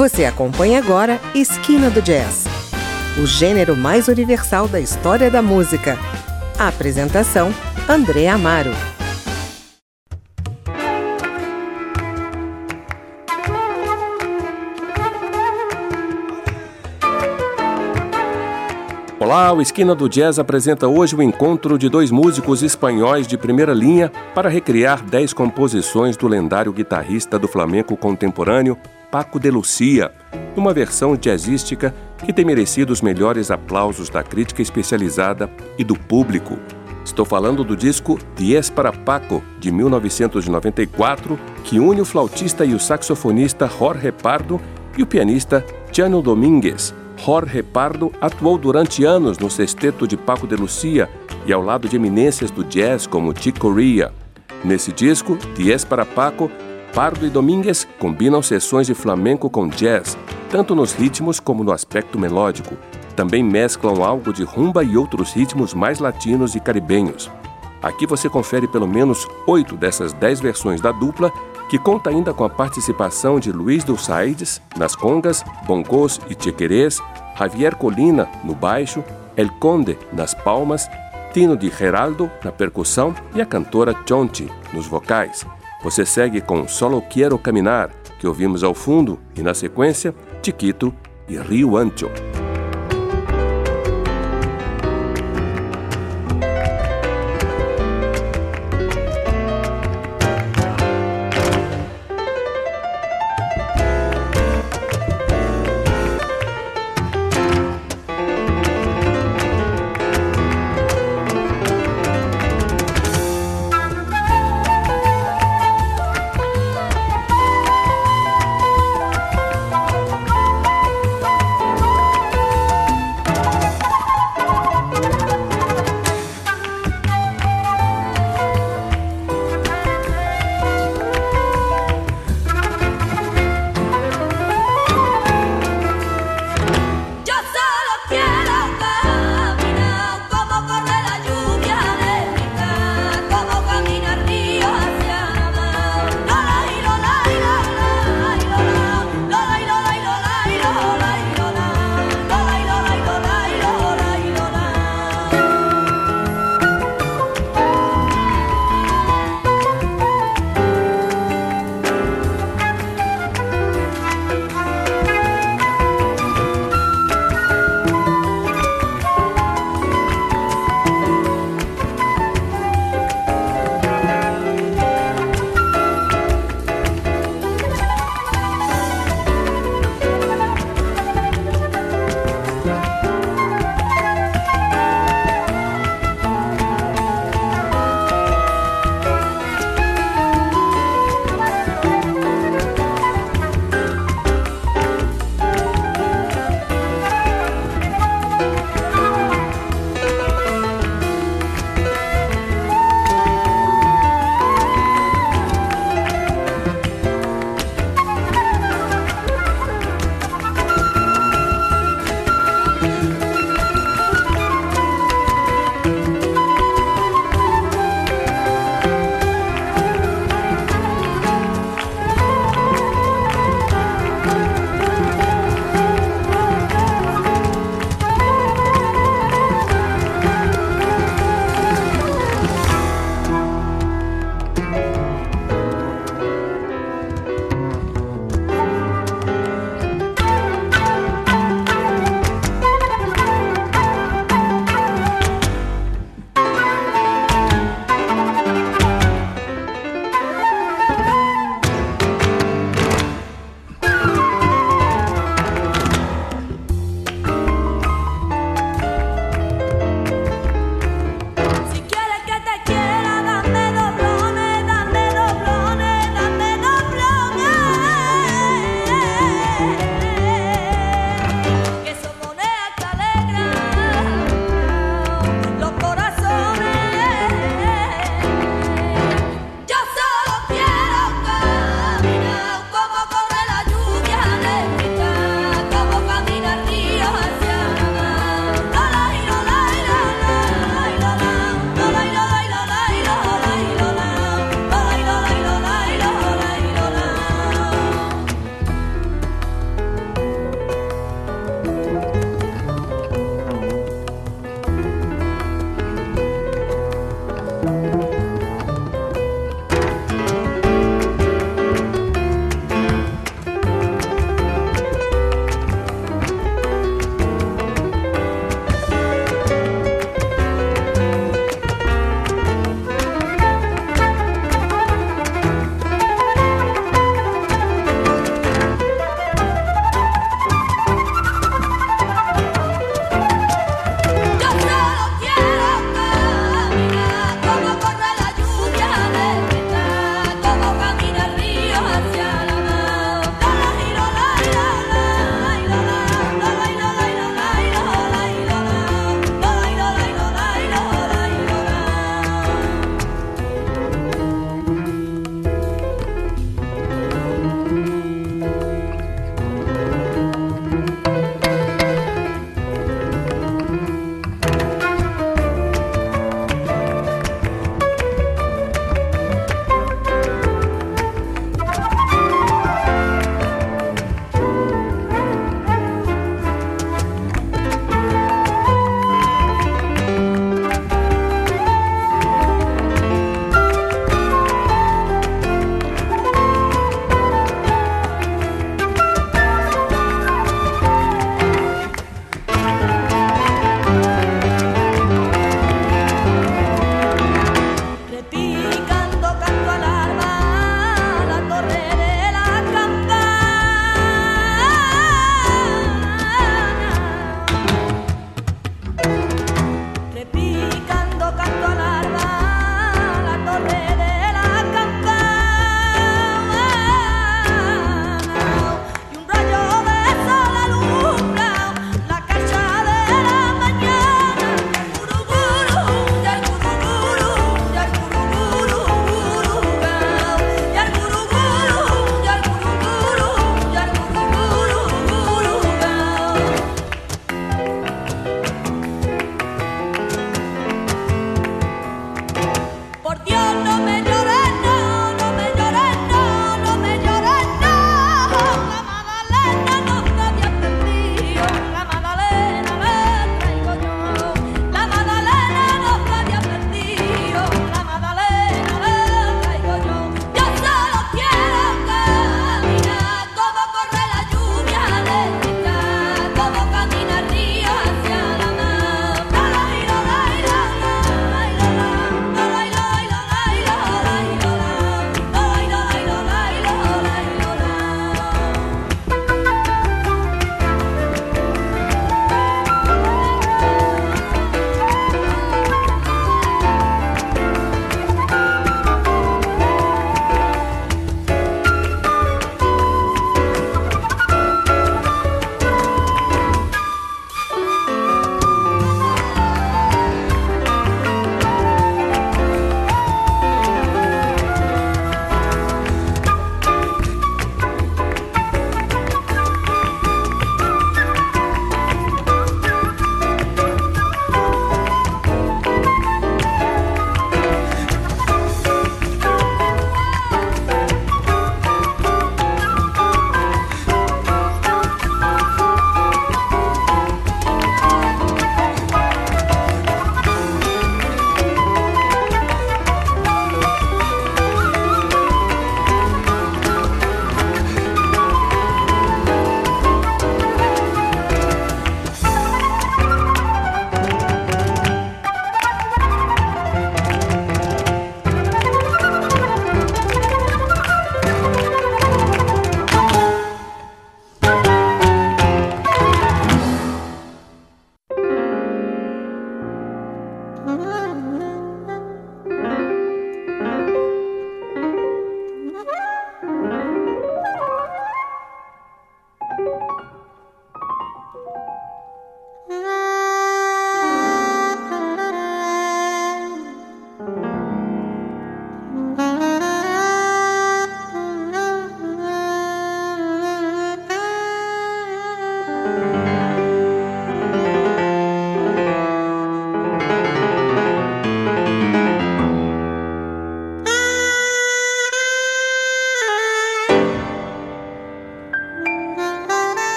Você acompanha agora Esquina do Jazz, o gênero mais universal da história da música. A apresentação: André Amaro. Olá, o Esquina do Jazz apresenta hoje o encontro de dois músicos espanhóis de primeira linha para recriar dez composições do lendário guitarrista do flamenco contemporâneo, Paco de Lucia, numa versão jazzística que tem merecido os melhores aplausos da crítica especializada e do público. Estou falando do disco Diez para Paco, de 1994, que une o flautista e o saxofonista Jorge Pardo e o pianista Tiano Domingues, Jorge Pardo atuou durante anos no sexteto de Paco de Lucia e ao lado de eminências do jazz como Chick Corea. Nesse disco, Diez para Paco, Pardo e Domingues combinam sessões de flamenco com jazz, tanto nos ritmos como no aspecto melódico. Também mesclam algo de rumba e outros ritmos mais latinos e caribenhos. Aqui você confere pelo menos oito dessas dez versões da dupla que conta ainda com a participação de Luiz Dulçaides nas congas, bongos e chequerês, Javier Colina no baixo, El Conde nas palmas, Tino de Geraldo na percussão e a cantora Chonti nos vocais. Você segue com Solo Quiero Caminar, que ouvimos ao fundo, e na sequência, Chiquito e Rio Ancho.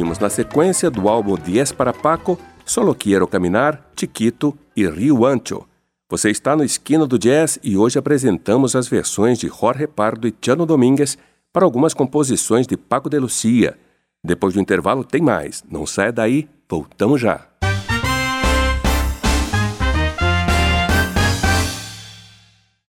Ouvimos na sequência do álbum Diez para Paco, Solo Quiero Caminar, Chiquito e Rio Ancho. Você está no Esquina do Jazz e hoje apresentamos as versões de Jorge Pardo e Chano Domingues para algumas composições de Paco de Lucia. Depois do intervalo tem mais. Não saia daí, voltamos já.